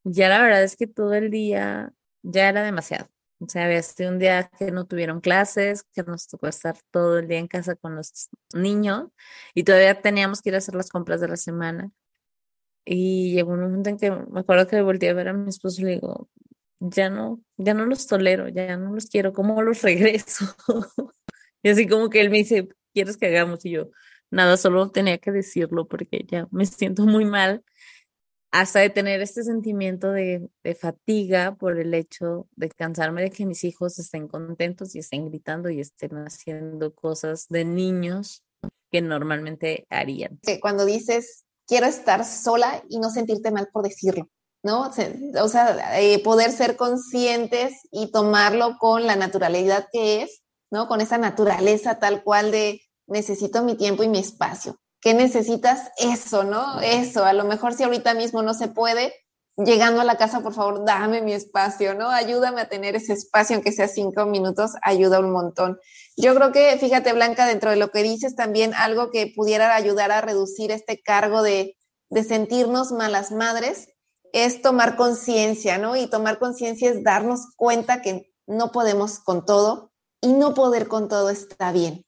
Ya la verdad es que todo el día ya era demasiado. O sea, había sido un día que no tuvieron clases, que nos tocó estar todo el día en casa con los niños y todavía teníamos que ir a hacer las compras de la semana. Y llegó un momento en que me acuerdo que volteé a ver a mi esposo y le digo, ya no, ya no los tolero, ya no los quiero, ¿cómo los regreso? y así como que él me dice, ¿quieres que hagamos? Y yo, nada, solo tenía que decirlo porque ya me siento muy mal hasta de tener este sentimiento de, fatiga por el hecho de cansarme de que mis hijos estén contentos y estén gritando y estén haciendo cosas de niños que normalmente harían.
Cuando dices, quiero estar sola y no sentirte mal por decirlo, ¿no? O sea, eh, poder ser conscientes y tomarlo con la naturalidad que es, ¿no? Con esa naturaleza tal cual de necesito mi tiempo y mi espacio. ¿Qué necesitas? Eso, ¿no? Eso. A lo mejor si ahorita mismo no se puede, llegando a la casa, por favor, dame mi espacio, ¿no? Ayúdame a tener ese espacio, aunque sea cinco minutos, ayuda un montón. Yo creo que, fíjate, Blanca, dentro de lo que dices, también algo que pudiera ayudar a reducir este cargo de, de sentirnos malas madres es tomar conciencia, ¿no? Y tomar conciencia es darnos cuenta que no podemos con todo y no poder con todo está bien.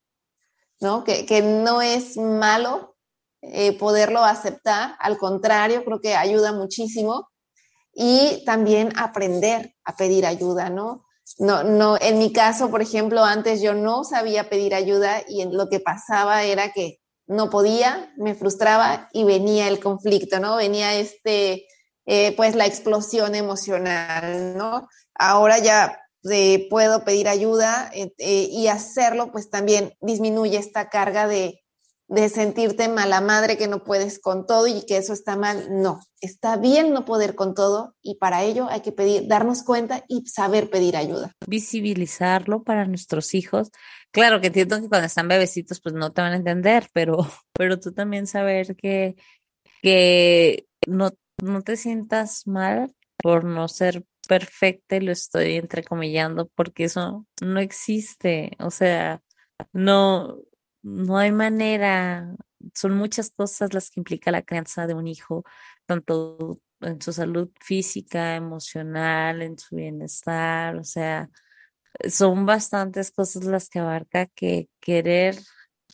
¿No? Que, no es malo eh, poderlo aceptar, al contrario, creo que ayuda muchísimo. Y también aprender a pedir ayuda, ¿no? No, no, en mi caso, por ejemplo, antes yo no sabía pedir ayuda y lo que pasaba era que no podía, me frustraba y venía el conflicto, ¿no? Venía este, eh, pues la explosión emocional, ¿no? Ahora ya puedo pedir ayuda eh, eh, y hacerlo, pues también disminuye esta carga de, de sentirte mala madre que no puedes con todo y que eso está mal. No, está bien no poder con todo y para ello hay que pedir, darnos cuenta y saber pedir ayuda.
Visibilizarlo para nuestros hijos. Claro que entiendo que cuando están bebecitos pues no te van a entender, pero, pero tú también saber que, que no, no te sientas mal por no ser perfecta y lo estoy entrecomillando porque eso no existe. O sea, no, no hay manera, son muchas cosas las que implica la crianza de un hijo, tanto en su salud física, emocional, en su bienestar, o sea, son bastantes cosas las que abarca que querer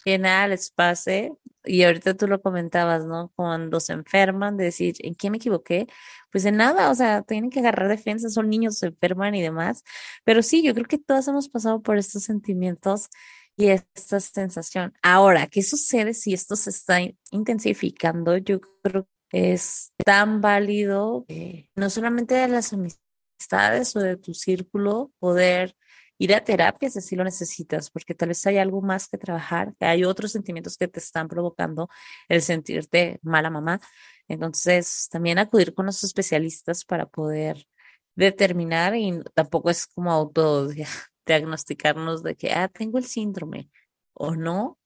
que nada les pase, y ahorita tú lo comentabas, ¿no? Cuando se enferman, de decir, ¿en qué me equivoqué? Pues en nada, o sea, tienen que agarrar defensa, son niños, se enferman y demás, pero sí, yo creo que todos hemos pasado por estos sentimientos y esta sensación. Ahora, ¿qué sucede si esto se está intensificando? Yo creo que es tan válido, no solamente de las amistades o de tu círculo, poder ir a terapia si lo necesitas, porque tal vez hay algo más que trabajar, que hay otros sentimientos que te están provocando el sentirte mala mamá. Entonces, también acudir con los especialistas para poder determinar y tampoco es como auto diagnosticarnos de que, ah, tengo el síndrome o no.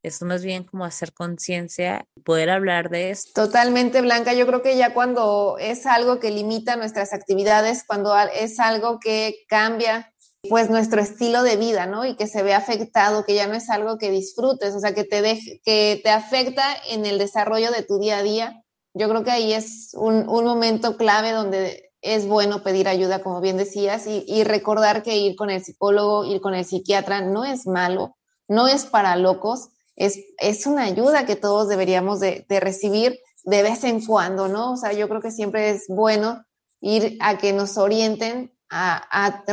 Es más bien como hacer conciencia, poder hablar de esto.
Totalmente, Blanca. Yo creo que ya cuando es algo que limita nuestras actividades, cuando es algo que cambia pues nuestro estilo de vida, ¿no? Y que se ve afectado, que ya no es algo que disfrutes, o sea, que te deje, que te afecta en el desarrollo de tu día a día. Yo creo que ahí es un, un momento clave donde es bueno pedir ayuda, como bien decías, y, recordar que ir con el psicólogo, ir con el psiquiatra no es malo, no es para locos, es, es una ayuda que todos deberíamos de, recibir de vez en cuando, ¿no? O sea, yo creo que siempre es bueno ir a que nos orienten a, a,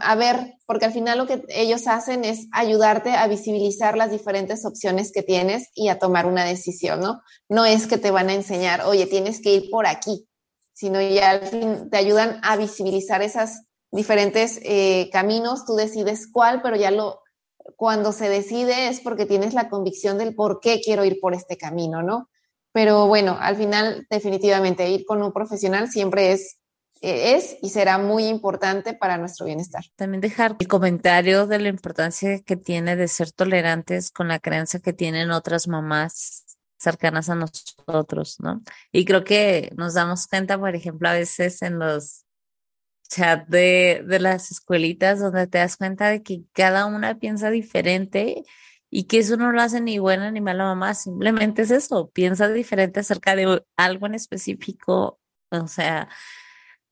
a ver, porque al final lo que ellos hacen es ayudarte a visibilizar las diferentes opciones que tienes y a tomar una decisión, ¿no? No es que te van a enseñar, oye, tienes que ir por aquí, sino ya al fin te ayudan a visibilizar esos diferentes eh, caminos, tú decides cuál, pero ya lo, cuando se decide es porque tienes la convicción del por qué quiero ir por este camino, ¿no? Pero bueno, al final definitivamente ir con un profesional siempre es, es y será muy importante para nuestro bienestar.
También dejar el comentario de la importancia que tiene de ser tolerantes con la creencia que tienen otras mamás cercanas a nosotros, ¿no? Y creo que nos damos cuenta, por ejemplo, a veces en los chats de, de las escuelitas donde te das cuenta de que cada una piensa diferente y que eso no lo hace ni buena ni mala mamá, simplemente es eso, piensa diferente acerca de algo en específico, o sea,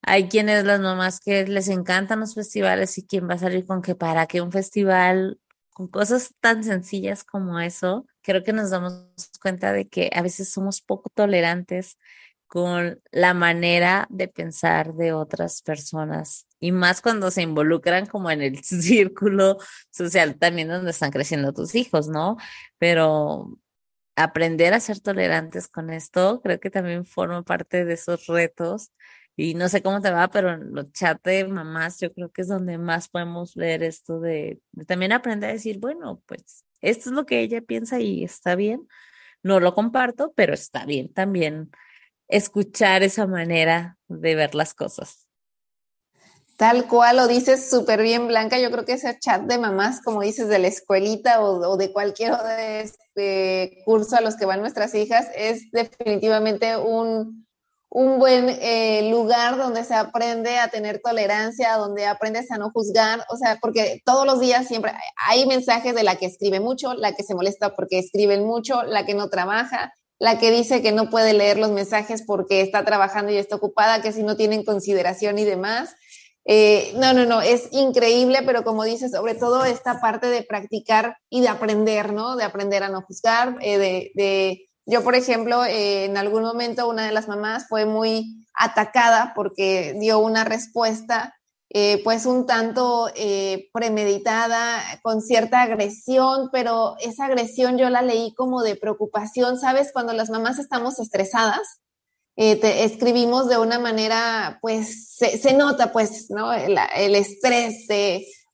hay quienes las mamás que les encantan los festivales y quien va a salir con que para que un festival con cosas tan sencillas como eso, creo que nos damos cuenta de que a veces somos poco tolerantes con la manera de pensar de otras personas y más cuando se involucran como en el círculo social también donde están creciendo tus hijos, ¿no? Pero aprender a ser tolerantes con esto creo que también forma parte de esos retos y no sé cómo te va, pero en los chats de mamás yo creo que es donde más podemos ver esto de, también aprender a decir, bueno, pues esto es lo que ella piensa y está bien. No lo comparto, pero está bien también escuchar esa manera de ver las cosas.
Tal cual lo dices súper bien, Blanca. Yo creo que ese chat de mamás, como dices, de la escuelita o, de cualquier este curso a los que van nuestras hijas, es definitivamente un, un buen eh, lugar donde se aprende a tener tolerancia, donde aprendes a no juzgar, o sea, porque todos los días siempre hay mensajes de la que escribe mucho, la que se molesta porque escriben mucho, la que no trabaja, la que dice que no puede leer los mensajes porque está trabajando y está ocupada, que si no tienen consideración y demás. Eh, no, no, no, es increíble, pero como dices, sobre todo esta parte de practicar y de aprender, ¿no? De aprender a no juzgar, eh, de yo, por ejemplo, eh, en algún momento una de las mamás fue muy atacada porque dio una respuesta eh, pues un tanto eh, premeditada, con cierta agresión, pero esa agresión yo la leí como de preocupación, ¿sabes? Cuando las mamás estamos estresadas, te escribimos de una manera, pues se, nota, pues, ¿no? El, el estrés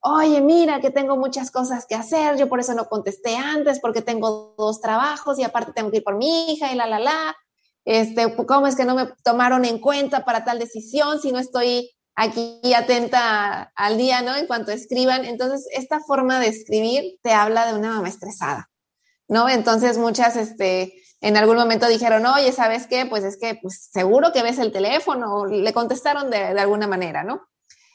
oye, mira que tengo muchas cosas que hacer, yo por eso no contesté antes, porque tengo dos trabajos y aparte tengo que ir por mi hija y la, la, la. Este, ¿cómo es que no me tomaron en cuenta para tal decisión si no estoy aquí atenta al día, ¿no? En cuanto escriban. Entonces, esta forma de escribir te habla de una mamá estresada, ¿no? Entonces, muchas, este, en algún momento dijeron, oye, ¿sabes qué? Pues es que, pues seguro que ves el teléfono, le contestaron de, de alguna manera, ¿no?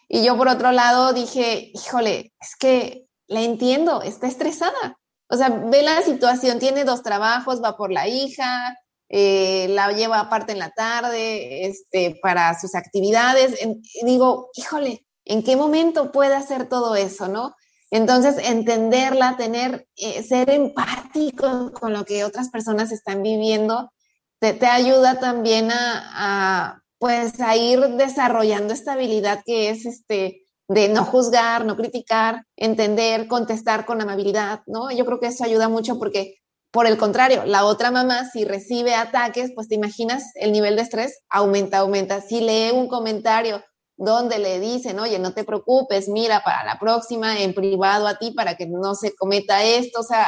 Y yo por otro lado dije, híjole, es que la entiendo, está estresada. O sea, ve la situación, tiene dos trabajos, va por la hija, eh, la lleva aparte en la tarde, este, para sus actividades. digo, híjole, ¿en qué momento puede hacer todo eso, no? Entonces, entenderla, tener, eh, ser empático con lo que otras personas están viviendo, te, ayuda también a, pues, a ir desarrollando esta habilidad que es, este, de no juzgar, no criticar, entender, contestar con amabilidad, ¿no? Yo creo que eso ayuda mucho porque por el contrario, la otra mamá, si recibe ataques, pues te imaginas el nivel de estrés aumenta, aumenta. Si lee un comentario donde le dicen, oye, no te preocupes, mira para la próxima en privado a ti para que no se cometa esto, o sea,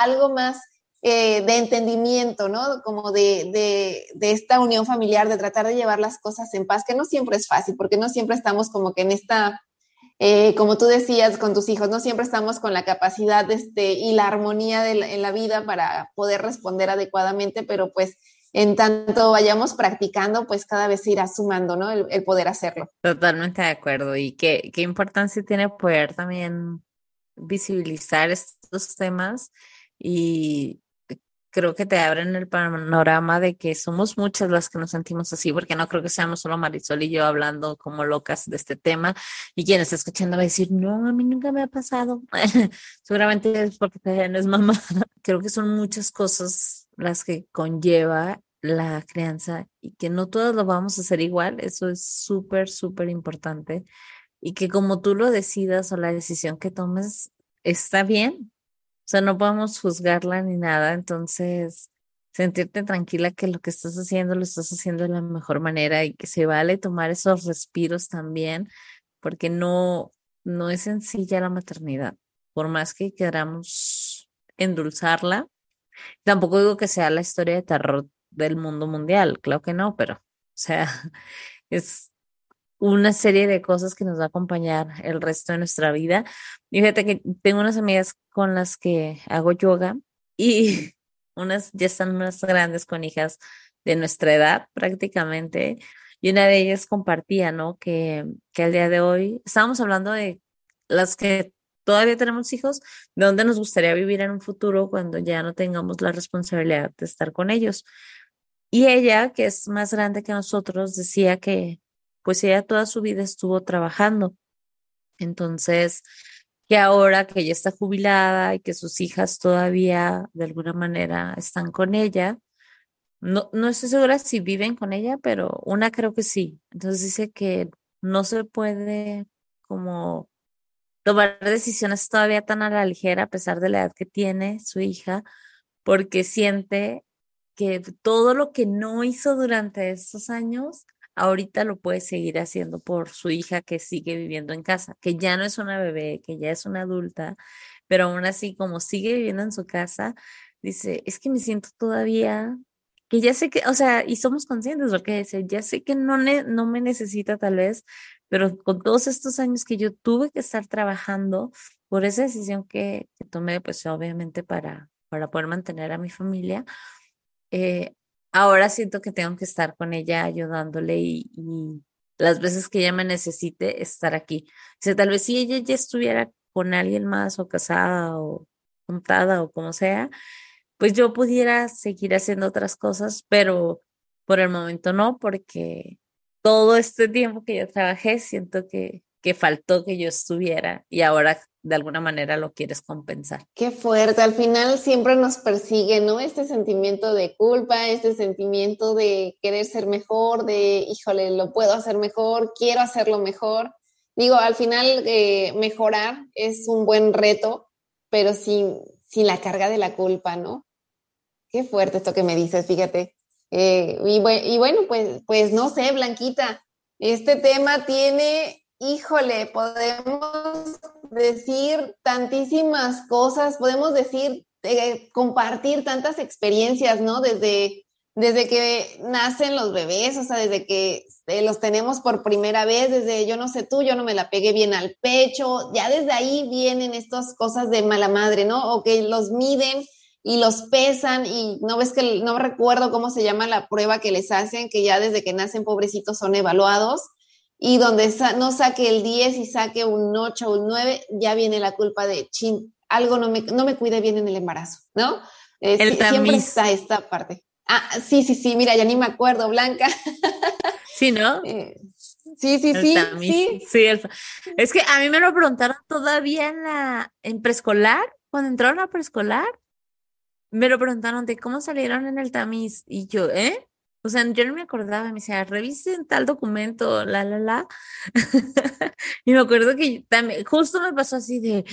algo más eh, de entendimiento, ¿no? Como de, de, de, esta unión familiar, de tratar de llevar las cosas en paz, que no siempre es fácil, porque no siempre estamos como que en esta eh, como tú decías con tus hijos, no siempre estamos con la capacidad este, y la armonía de en la vida para poder responder adecuadamente, pero pues en tanto vayamos practicando, pues cada vez irá sumando, ¿no? El, el poder hacerlo.
Totalmente de acuerdo. Y qué, qué importancia tiene poder también visibilizar estos temas y creo que te abren el panorama de que somos muchas las que nos sentimos así, porque no creo que seamos solo Marisol y yo hablando como locas de este tema. Y quien está escuchando va a decir, no, a mí nunca me ha pasado. Seguramente es porque no es mamá. creo que son muchas cosas las que conlleva la crianza y que no todas lo vamos a hacer igual. Eso es súper, súper importante. Y que como tú lo decidas o la decisión que tomes está bien, sea, no podemos juzgarla ni nada, entonces sentirte tranquila que lo que estás haciendo lo estás haciendo de la mejor manera y que se vale tomar esos respiros también, porque no, no es sencilla la maternidad, por más que queramos endulzarla. Tampoco digo que sea la historia de terror del mundo mundial, claro que no, pero, o sea, es una serie de cosas que nos va a acompañar el resto de nuestra vida. Y fíjate que tengo unas amigas con las que hago yoga y unas ya están más grandes con hijas de nuestra edad prácticamente. Y una de ellas compartía, ¿no? Que, que al día de hoy estábamos hablando de las que todavía tenemos hijos, de dónde nos gustaría vivir en un futuro cuando ya no tengamos la responsabilidad de estar con ellos. Y ella, que es más grande que nosotros, decía que pues ella toda su vida estuvo trabajando. Entonces, que ahora que ella está jubilada y que sus hijas todavía de alguna manera están con ella, no, no estoy segura si viven con ella, pero una creo que sí. Entonces dice que no se puede como tomar decisiones todavía tan a la ligera a pesar de la edad que tiene su hija, porque siente que todo lo que no hizo durante estos años ahorita lo puede seguir haciendo por su hija que sigue viviendo en casa, que ya no es una bebé, que ya es una adulta, pero aún así como sigue viviendo en su casa, dice, es que me siento todavía que ya sé que, o sea, y somos conscientes porque dice, ya sé que no, no me necesita tal vez, pero con todos estos años que yo tuve que estar trabajando por esa decisión que, que tomé, pues obviamente para, para poder mantener a mi familia, eh, ahora siento que tengo que estar con ella ayudándole y, las veces que ella me necesite estar aquí. O sea, tal vez si ella ya estuviera con alguien más o casada o juntada o como sea, pues yo pudiera seguir haciendo otras cosas, pero por el momento no, porque todo este tiempo que yo trabajé siento que, que faltó que yo estuviera y ahora de alguna manera lo quieres compensar.
Qué fuerte, al final siempre nos persigue, ¿no? Este sentimiento de culpa, este sentimiento de querer ser mejor, de, híjole, lo puedo hacer mejor, quiero hacerlo mejor. Digo, al final eh, mejorar es un buen reto, pero sin, sin la carga de la culpa, ¿no? Qué fuerte esto que me dices, fíjate. Eh, y, y bueno, pues, pues no sé, Blanquita, este tema tiene híjole, podemos decir tantísimas cosas, podemos decir, eh, compartir tantas experiencias, ¿no? Desde, desde que nacen los bebés, o sea, desde que eh, los tenemos por primera vez, desde yo no sé tú, yo no me la pegué bien al pecho, ya desde ahí vienen estas cosas de mala madre, ¿no? O que los miden y los pesan y no ves que no recuerdo cómo se llama la prueba que les hacen, que ya desde que nacen pobrecitos son evaluados y donde no saque el 10 y saque un 8 o un 9, ya viene la culpa de, chin, algo no me, no me cuide bien en el embarazo, ¿no?
Eh,
siempre está esta parte. Ah, sí, sí, sí, mira, ya ni me acuerdo, Blanca.
Sí, ¿no?
Eh, sí, sí, sí, sí.
sí es que a mí me lo preguntaron todavía en la en preescolar, cuando entraron a preescolar, me lo preguntaron de cómo salieron en el tamiz y yo, ¿eh? O sea, yo no me acordaba, me decía, revisen tal documento, la, la, la. y me acuerdo que también, justo me pasó así de,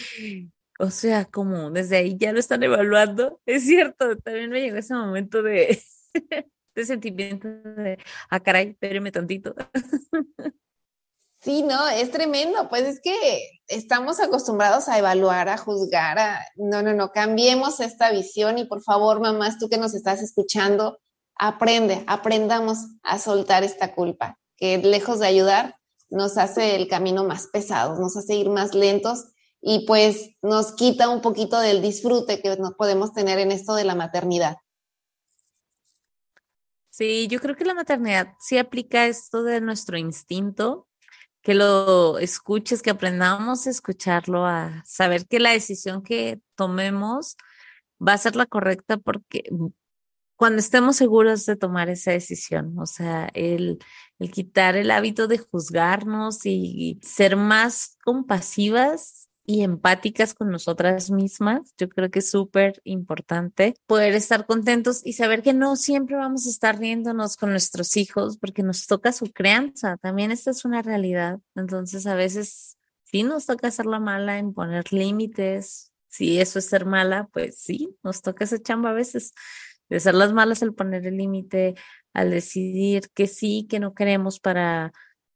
o sea, como desde ahí ya lo están evaluando. Es cierto, también me llegó ese momento de, de sentimiento de, ah, caray, espéreme tantito.
Sí, no, es tremendo. Pues es que estamos acostumbrados a evaluar, a juzgar, a... No, no, no, cambiemos esta visión y por favor, mamás, tú que nos estás escuchando, aprende, aprendamos a soltar esta culpa, que lejos de ayudar, nos hace el camino más pesado, nos hace ir más lentos y pues nos quita un poquito del disfrute que nos podemos tener en esto de la maternidad.
Sí, yo creo que la maternidad sí aplica esto de nuestro instinto, que lo escuches, que aprendamos a escucharlo, a saber que la decisión que tomemos va a ser la correcta porque cuando estemos seguros de tomar esa decisión, o sea, el, quitar el hábito de juzgarnos y ser más compasivas y empáticas con nosotras mismas, yo creo que es súper importante poder estar contentos y saber que no siempre vamos a estar riéndonos con nuestros hijos porque nos toca su crianza, también esta es una realidad, entonces a veces sí nos toca hacer la mala en poner límites, si eso es ser mala, pues sí, nos toca esa chamba a veces de ser las malas al poner el límite, al decidir que sí, que no queremos para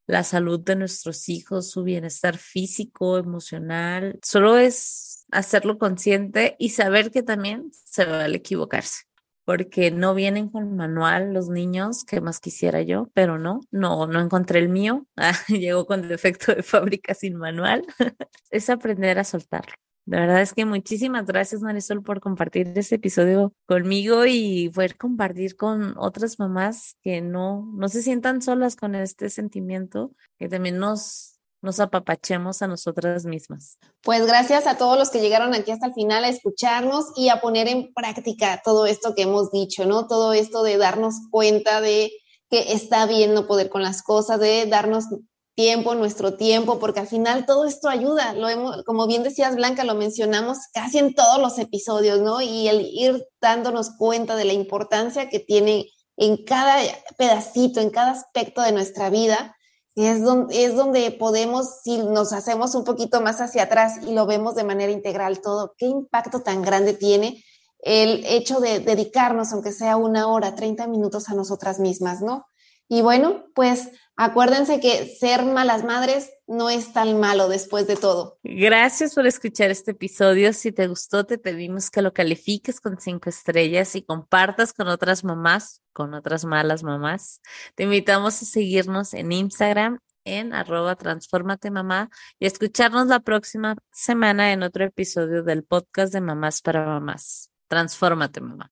la salud de nuestros hijos, su bienestar físico, emocional. Solo es hacerlo consciente y saber que también se vale equivocarse, porque no vienen con manual los niños, que más quisiera yo, pero no, no, no encontré el mío. llegó con defecto de fábrica sin manual. es aprender a soltarlo. De verdad es que muchísimas gracias, Marisol, por compartir este episodio conmigo y poder compartir con otras mamás que no, no se sientan solas con este sentimiento, que también nos, nos apapachemos a nosotras mismas.
Pues gracias a todos los que llegaron aquí hasta el final a escucharnos y a poner en práctica todo esto que hemos dicho, ¿no? Todo esto de darnos cuenta de que está bien no poder con las cosas, de darnos tiempo, nuestro tiempo, porque al final todo esto ayuda. Lo hemos, como bien decías, Blanca, lo mencionamos casi en todos los episodios, ¿no? Y el ir dándonos cuenta de la importancia que tiene en cada pedacito, en cada aspecto de nuestra vida, es donde, es donde podemos, si nos hacemos un poquito más hacia atrás y lo vemos de manera integral todo, qué impacto tan grande tiene el hecho de dedicarnos, aunque sea una hora, 30 minutos a nosotras mismas, ¿no? Y bueno, pues Acuérdense que ser malas madres no es tan malo después de todo.
Gracias por escuchar este episodio. Si te gustó, te pedimos que lo califiques con cinco estrellas y compartas con otras mamás, con otras malas mamás. Te invitamos a seguirnos en Instagram en arroba transformate mamá y escucharnos la próxima semana en otro episodio del podcast de Mamás para Mamás. Transfórmate mamá.